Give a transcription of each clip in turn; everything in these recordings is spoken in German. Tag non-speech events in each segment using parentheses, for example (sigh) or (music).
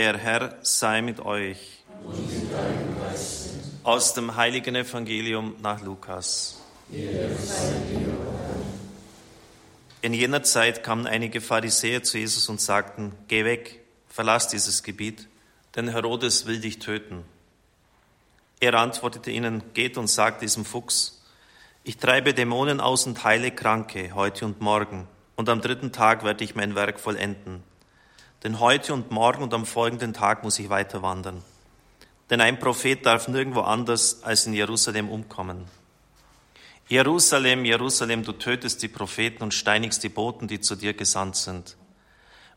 Der Herr sei mit euch. Aus dem heiligen Evangelium nach Lukas. In jener Zeit kamen einige Pharisäer zu Jesus und sagten, Geh weg, verlass dieses Gebiet, denn Herodes will dich töten. Er antwortete ihnen, Geht und sagt diesem Fuchs, ich treibe Dämonen aus und heile Kranke heute und morgen, und am dritten Tag werde ich mein Werk vollenden. Denn heute und morgen und am folgenden Tag muss ich weiter wandern. Denn ein Prophet darf nirgendwo anders als in Jerusalem umkommen. Jerusalem, Jerusalem, du tötest die Propheten und steinigst die Boten, die zu dir gesandt sind.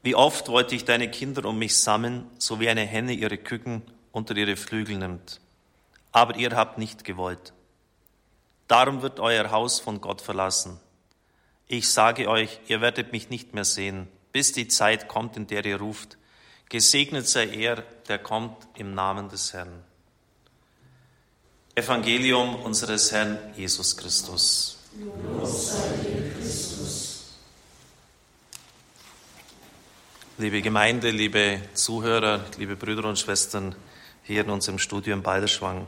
Wie oft wollte ich deine Kinder um mich sammeln, so wie eine Henne ihre Küken unter ihre Flügel nimmt. Aber ihr habt nicht gewollt. Darum wird euer Haus von Gott verlassen. Ich sage euch, ihr werdet mich nicht mehr sehen bis die Zeit kommt, in der ihr ruft, gesegnet sei er, der kommt im Namen des Herrn. Evangelium unseres Herrn Jesus Christus. Liebe Gemeinde, liebe Zuhörer, liebe Brüder und Schwestern hier in unserem Studio in Balderschwang.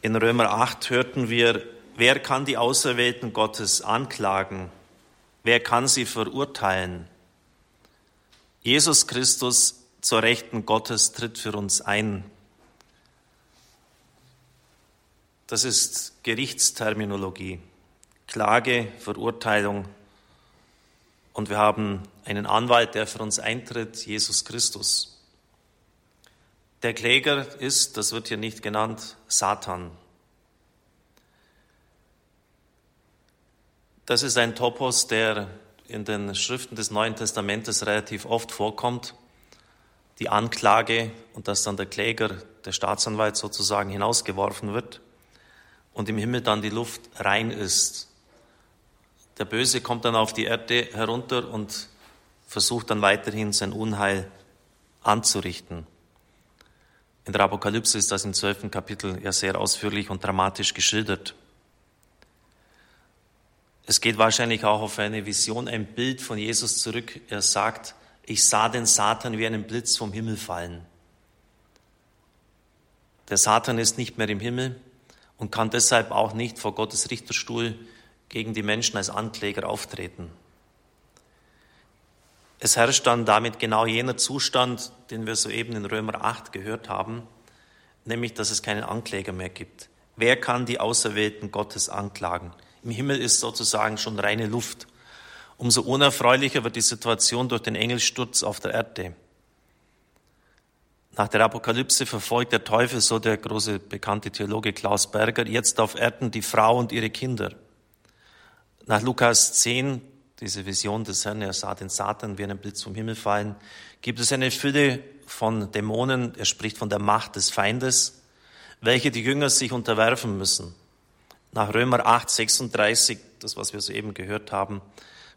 In Römer 8 hörten wir, wer kann die Auserwählten Gottes anklagen? Wer kann sie verurteilen? Jesus Christus zur Rechten Gottes tritt für uns ein. Das ist Gerichtsterminologie. Klage, Verurteilung. Und wir haben einen Anwalt, der für uns eintritt, Jesus Christus. Der Kläger ist, das wird hier nicht genannt, Satan. Das ist ein Topos, der in den Schriften des Neuen Testamentes relativ oft vorkommt. Die Anklage und dass dann der Kläger, der Staatsanwalt sozusagen hinausgeworfen wird und im Himmel dann die Luft rein ist. Der Böse kommt dann auf die Erde herunter und versucht dann weiterhin sein Unheil anzurichten. In der Apokalypse ist das im zwölften Kapitel ja sehr ausführlich und dramatisch geschildert. Es geht wahrscheinlich auch auf eine Vision, ein Bild von Jesus zurück. Er sagt, ich sah den Satan wie einen Blitz vom Himmel fallen. Der Satan ist nicht mehr im Himmel und kann deshalb auch nicht vor Gottes Richterstuhl gegen die Menschen als Ankläger auftreten. Es herrscht dann damit genau jener Zustand, den wir soeben in Römer 8 gehört haben, nämlich dass es keinen Ankläger mehr gibt. Wer kann die Auserwählten Gottes anklagen? Im Himmel ist sozusagen schon reine Luft. Umso unerfreulicher wird die Situation durch den Engelsturz auf der Erde. Nach der Apokalypse verfolgt der Teufel, so der große bekannte Theologe Klaus Berger, jetzt auf Erden die Frau und ihre Kinder. Nach Lukas 10, diese Vision des Herrn, er sah den Satan wie einen Blitz vom Himmel fallen, gibt es eine Fülle von Dämonen, er spricht von der Macht des Feindes, welche die Jünger sich unterwerfen müssen. Nach Römer 8, 36, das was wir soeben gehört haben,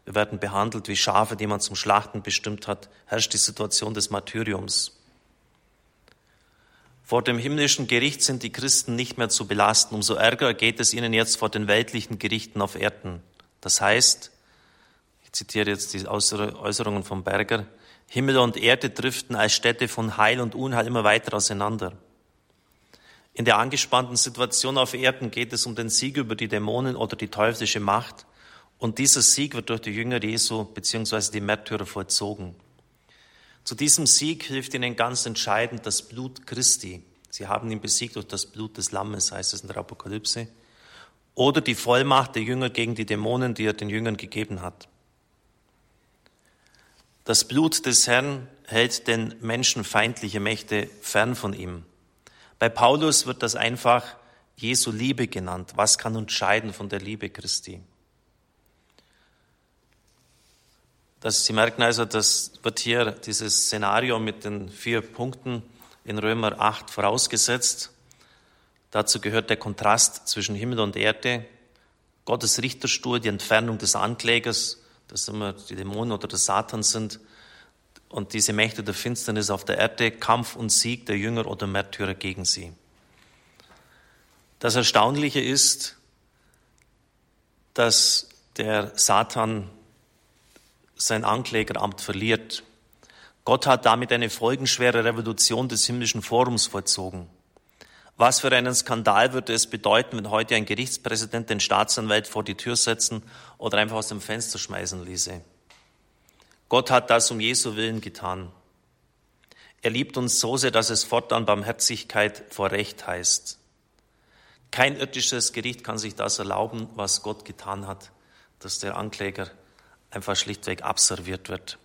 wir werden behandelt wie Schafe, die man zum Schlachten bestimmt hat, herrscht die Situation des Martyriums. Vor dem himmlischen Gericht sind die Christen nicht mehr zu belasten. Umso ärger geht es ihnen jetzt vor den weltlichen Gerichten auf Erden. Das heißt, ich zitiere jetzt die Äußerungen von Berger, Himmel und Erde driften als Städte von Heil und Unheil immer weiter auseinander. In der angespannten Situation auf Erden geht es um den Sieg über die Dämonen oder die teuflische Macht. Und dieser Sieg wird durch die Jünger Jesu bzw. die Märtyrer vollzogen. Zu diesem Sieg hilft ihnen ganz entscheidend das Blut Christi. Sie haben ihn besiegt durch das Blut des Lammes, heißt es in der Apokalypse. Oder die Vollmacht der Jünger gegen die Dämonen, die er den Jüngern gegeben hat. Das Blut des Herrn hält den menschenfeindliche Mächte fern von ihm. Bei Paulus wird das einfach Jesu Liebe genannt. Was kann uns scheiden von der Liebe Christi? Das, Sie merken also, das wird hier dieses Szenario mit den vier Punkten in Römer 8 vorausgesetzt. Dazu gehört der Kontrast zwischen Himmel und Erde, Gottes Richterstuhl, die Entfernung des Anklägers, dass immer die Dämonen oder der Satan sind, und diese Mächte der Finsternis auf der Erde, Kampf und Sieg der Jünger oder Märtyrer gegen sie. Das Erstaunliche ist, dass der Satan sein Anklägeramt verliert. Gott hat damit eine folgenschwere Revolution des himmlischen Forums vollzogen. Was für einen Skandal würde es bedeuten, wenn heute ein Gerichtspräsident den Staatsanwalt vor die Tür setzen oder einfach aus dem Fenster schmeißen ließe? Gott hat das um Jesu Willen getan. Er liebt uns so sehr, dass es fortan Barmherzigkeit vor Recht heißt. Kein irdisches Gericht kann sich das erlauben, was Gott getan hat, dass der Ankläger einfach schlichtweg abserviert wird.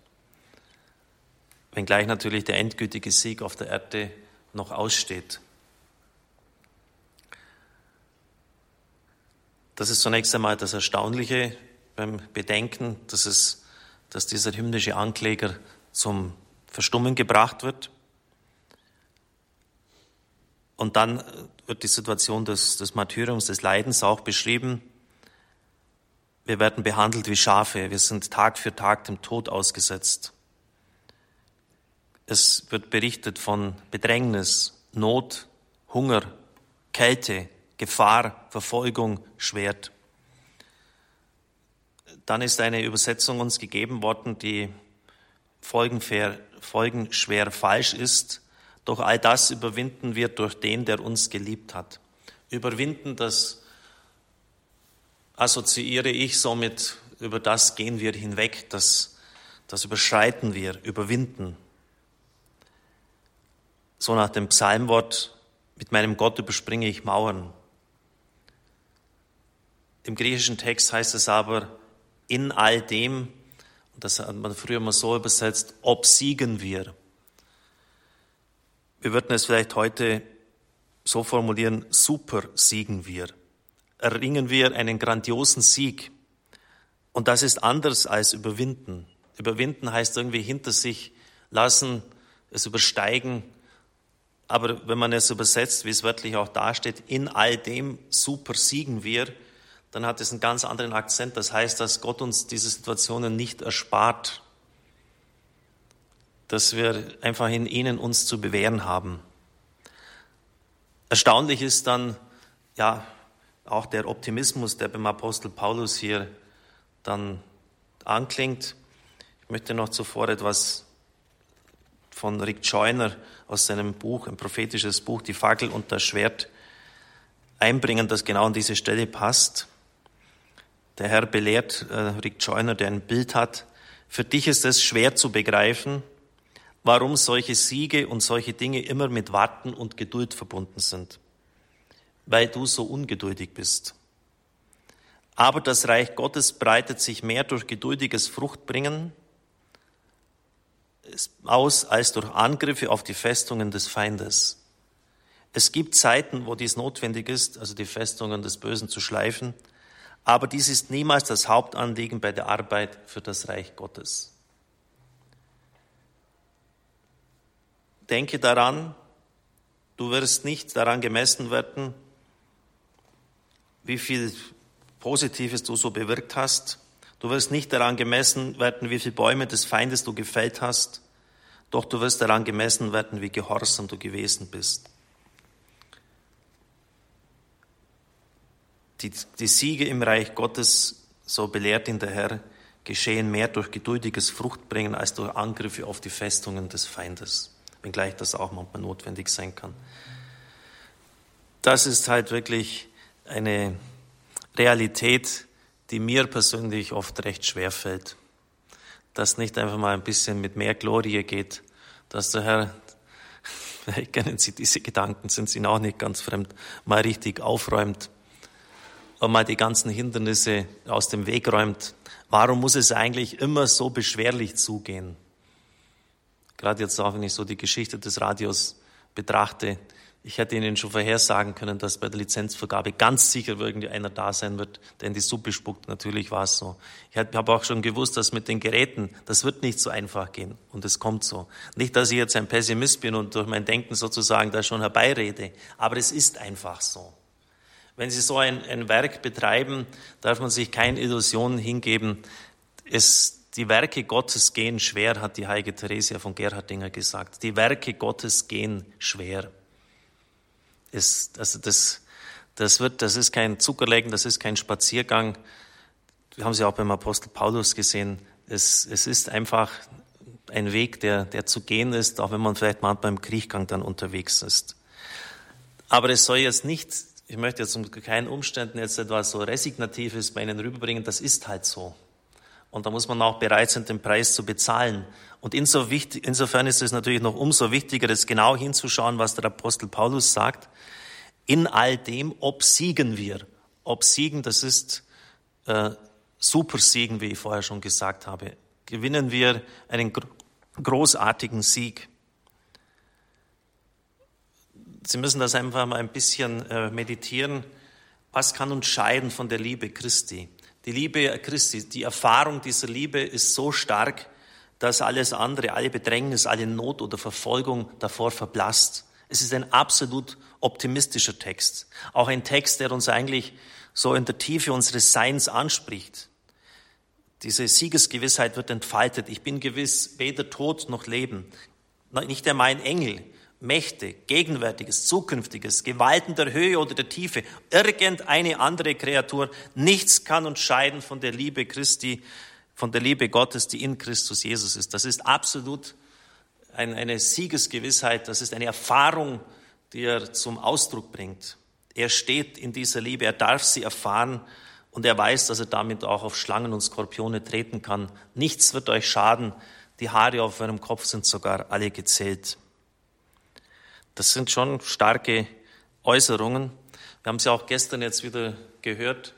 Wenngleich natürlich der endgültige Sieg auf der Erde noch aussteht. Das ist zunächst einmal das Erstaunliche beim Bedenken, dass, es, dass dieser himmlische Ankläger zum Verstummen gebracht wird. Und dann wird die Situation des, des Martyriums, des Leidens auch beschrieben. Wir werden behandelt wie Schafe. Wir sind Tag für Tag dem Tod ausgesetzt. Es wird berichtet von Bedrängnis, Not, Hunger, Kälte, Gefahr, Verfolgung, Schwert. Dann ist eine Übersetzung uns gegeben worden, die folgenschwer falsch ist. Doch all das überwinden wir durch den, der uns geliebt hat. Überwinden, das assoziiere ich somit, über das gehen wir hinweg, das, das überschreiten wir, überwinden. So nach dem Psalmwort, mit meinem Gott überspringe ich Mauern. Im griechischen Text heißt es aber, in all dem, das hat man früher mal so übersetzt, obsiegen wir. Wir würden es vielleicht heute so formulieren, super siegen wir. Erringen wir einen grandiosen Sieg. Und das ist anders als überwinden. Überwinden heißt irgendwie hinter sich lassen, es übersteigen. Aber wenn man es übersetzt, wie es wörtlich auch dasteht, in all dem super siegen wir, dann hat es einen ganz anderen Akzent. Das heißt, dass Gott uns diese Situationen nicht erspart, dass wir einfach in ihnen uns zu bewähren haben. Erstaunlich ist dann, ja, auch der Optimismus, der beim Apostel Paulus hier dann anklingt. Ich möchte noch zuvor etwas von Rick Joyner aus seinem Buch, ein prophetisches Buch, Die Fackel und das Schwert, einbringen, das genau an diese Stelle passt. Der Herr belehrt äh, Rick Joyner, der ein Bild hat. Für dich ist es schwer zu begreifen, warum solche Siege und solche Dinge immer mit Warten und Geduld verbunden sind, weil du so ungeduldig bist. Aber das Reich Gottes breitet sich mehr durch geduldiges Fruchtbringen aus als durch Angriffe auf die Festungen des Feindes. Es gibt Zeiten, wo dies notwendig ist, also die Festungen des Bösen zu schleifen, aber dies ist niemals das Hauptanliegen bei der Arbeit für das Reich Gottes. Denke daran, du wirst nicht daran gemessen werden, wie viel Positives du so bewirkt hast. Du wirst nicht daran gemessen werden, wie viele Bäume des Feindes du gefällt hast. Doch du wirst daran gemessen werden, wie gehorsam du gewesen bist. Die, die Siege im Reich Gottes, so belehrt ihn der Herr, geschehen mehr durch geduldiges Fruchtbringen als durch Angriffe auf die Festungen des Feindes wenngleich das auch manchmal notwendig sein kann. Das ist halt wirklich eine Realität, die mir persönlich oft recht schwer fällt. Dass nicht einfach mal ein bisschen mit mehr Glorie geht, dass der Herr, vielleicht (laughs) kennen Sie diese Gedanken, sind Sie auch nicht ganz fremd, mal richtig aufräumt und mal die ganzen Hindernisse aus dem Weg räumt. Warum muss es eigentlich immer so beschwerlich zugehen? Gerade jetzt auch, wenn ich so die Geschichte des Radios betrachte, ich hätte Ihnen schon vorhersagen können, dass bei der Lizenzvergabe ganz sicher irgendwie einer da sein wird, der in die Suppe spuckt. Natürlich war es so. Ich habe auch schon gewusst, dass mit den Geräten, das wird nicht so einfach gehen. Und es kommt so. Nicht, dass ich jetzt ein Pessimist bin und durch mein Denken sozusagen da schon herbeirede, aber es ist einfach so. Wenn Sie so ein, ein Werk betreiben, darf man sich keine Illusionen hingeben. Es, die Werke Gottes gehen schwer, hat die heilige Theresia von Gerhardinger gesagt. Die Werke Gottes gehen schwer. Es, also das, das, wird, das ist kein Zuckerlecken, das ist kein Spaziergang. Wir haben sie auch beim Apostel Paulus gesehen. Es, es ist einfach ein Weg, der, der zu gehen ist, auch wenn man vielleicht manchmal im Kriechgang dann unterwegs ist. Aber es soll jetzt nicht, ich möchte jetzt unter keinen Umständen jetzt etwas so Resignatives bei Ihnen rüberbringen, das ist halt so. Und da muss man auch bereit sein, den Preis zu bezahlen. Und insofern ist es natürlich noch umso wichtiger, das genau hinzuschauen, was der Apostel Paulus sagt. In all dem obsiegen wir. Obsiegen, das ist äh, Supersiegen, wie ich vorher schon gesagt habe. Gewinnen wir einen großartigen Sieg. Sie müssen das einfach mal ein bisschen äh, meditieren. Was kann uns scheiden von der Liebe Christi? Die Liebe Christi, die Erfahrung dieser Liebe ist so stark, dass alles andere, alle Bedrängnis, alle Not oder Verfolgung davor verblasst. Es ist ein absolut optimistischer Text. Auch ein Text, der uns eigentlich so in der Tiefe unseres Seins anspricht. Diese Siegesgewissheit wird entfaltet. Ich bin gewiss, weder Tod noch Leben, nicht einmal ein Engel, Mächte, Gegenwärtiges, Zukünftiges, Gewalten der Höhe oder der Tiefe, irgendeine andere Kreatur, nichts kann uns scheiden von der Liebe Christi, von der Liebe Gottes, die in Christus Jesus ist. Das ist absolut eine Siegesgewissheit, das ist eine Erfahrung, die er zum Ausdruck bringt. Er steht in dieser Liebe, er darf sie erfahren und er weiß, dass er damit auch auf Schlangen und Skorpione treten kann. Nichts wird euch schaden, die Haare auf eurem Kopf sind sogar alle gezählt. Das sind schon starke Äußerungen. Wir haben sie auch gestern jetzt wieder gehört.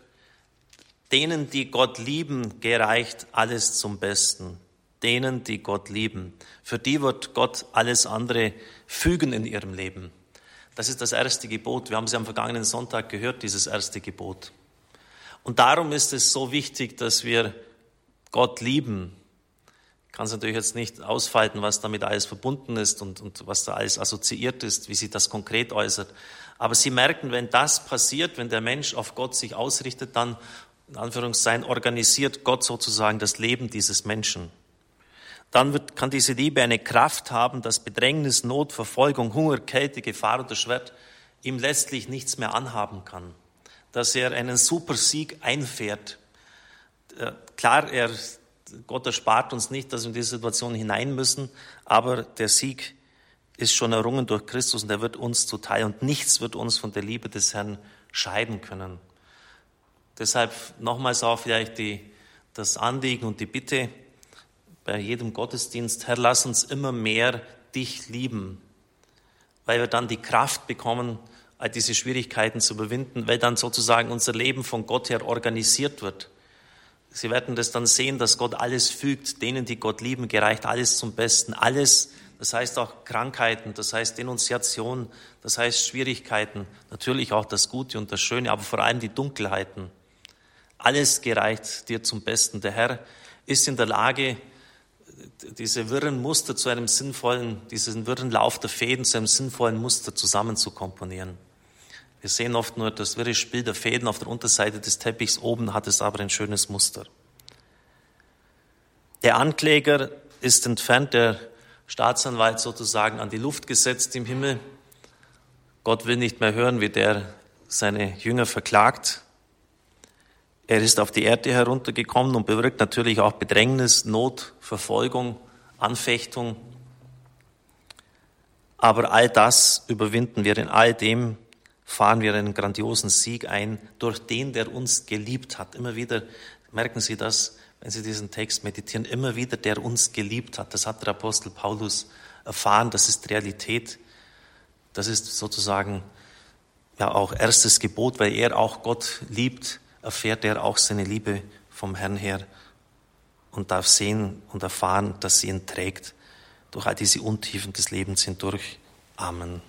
Denen, die Gott lieben, gereicht alles zum Besten. Denen, die Gott lieben. Für die wird Gott alles andere fügen in ihrem Leben. Das ist das erste Gebot. Wir haben sie am vergangenen Sonntag gehört, dieses erste Gebot. Und darum ist es so wichtig, dass wir Gott lieben, kann es natürlich jetzt nicht ausfalten, was damit alles verbunden ist und, und was da alles assoziiert ist, wie sich das konkret äußert. Aber Sie merken, wenn das passiert, wenn der Mensch auf Gott sich ausrichtet, dann, in Anführungszeichen, organisiert Gott sozusagen das Leben dieses Menschen. Dann wird, kann diese Liebe eine Kraft haben, dass Bedrängnis, Not, Verfolgung, Hunger, Kälte, Gefahr oder Schwert ihm letztlich nichts mehr anhaben kann. Dass er einen super Sieg einfährt. Äh, klar, er Gott erspart uns nicht, dass wir in diese Situation hinein müssen, aber der Sieg ist schon errungen durch Christus und er wird uns zuteil und nichts wird uns von der Liebe des Herrn scheiden können. Deshalb nochmals auch vielleicht die, das Anliegen und die Bitte bei jedem Gottesdienst, Herr, lass uns immer mehr dich lieben, weil wir dann die Kraft bekommen, all diese Schwierigkeiten zu überwinden, weil dann sozusagen unser Leben von Gott her organisiert wird Sie werden das dann sehen, dass Gott alles fügt. Denen, die Gott lieben, gereicht alles zum Besten. Alles, das heißt auch Krankheiten, das heißt Denunziation, das heißt Schwierigkeiten, natürlich auch das Gute und das Schöne, aber vor allem die Dunkelheiten. Alles gereicht dir zum Besten. Der Herr ist in der Lage, diese wirren Muster zu einem sinnvollen, diesen wirren Lauf der Fäden zu einem sinnvollen Muster zusammenzukomponieren. Wir sehen oft nur das wirre Spiel der Fäden auf der Unterseite des Teppichs, oben hat es aber ein schönes Muster. Der Ankläger ist entfernt, der Staatsanwalt sozusagen an die Luft gesetzt im Himmel. Gott will nicht mehr hören, wie der seine Jünger verklagt. Er ist auf die Erde heruntergekommen und bewirkt natürlich auch Bedrängnis, Not, Verfolgung, Anfechtung. Aber all das überwinden wir in all dem, fahren wir einen grandiosen Sieg ein durch den, der uns geliebt hat. Immer wieder merken Sie das, wenn Sie diesen Text meditieren, immer wieder, der uns geliebt hat. Das hat der Apostel Paulus erfahren, das ist Realität. Das ist sozusagen ja auch erstes Gebot, weil er auch Gott liebt, erfährt er auch seine Liebe vom Herrn her und darf sehen und erfahren, dass sie ihn trägt durch all diese Untiefen des Lebens hindurch. Amen.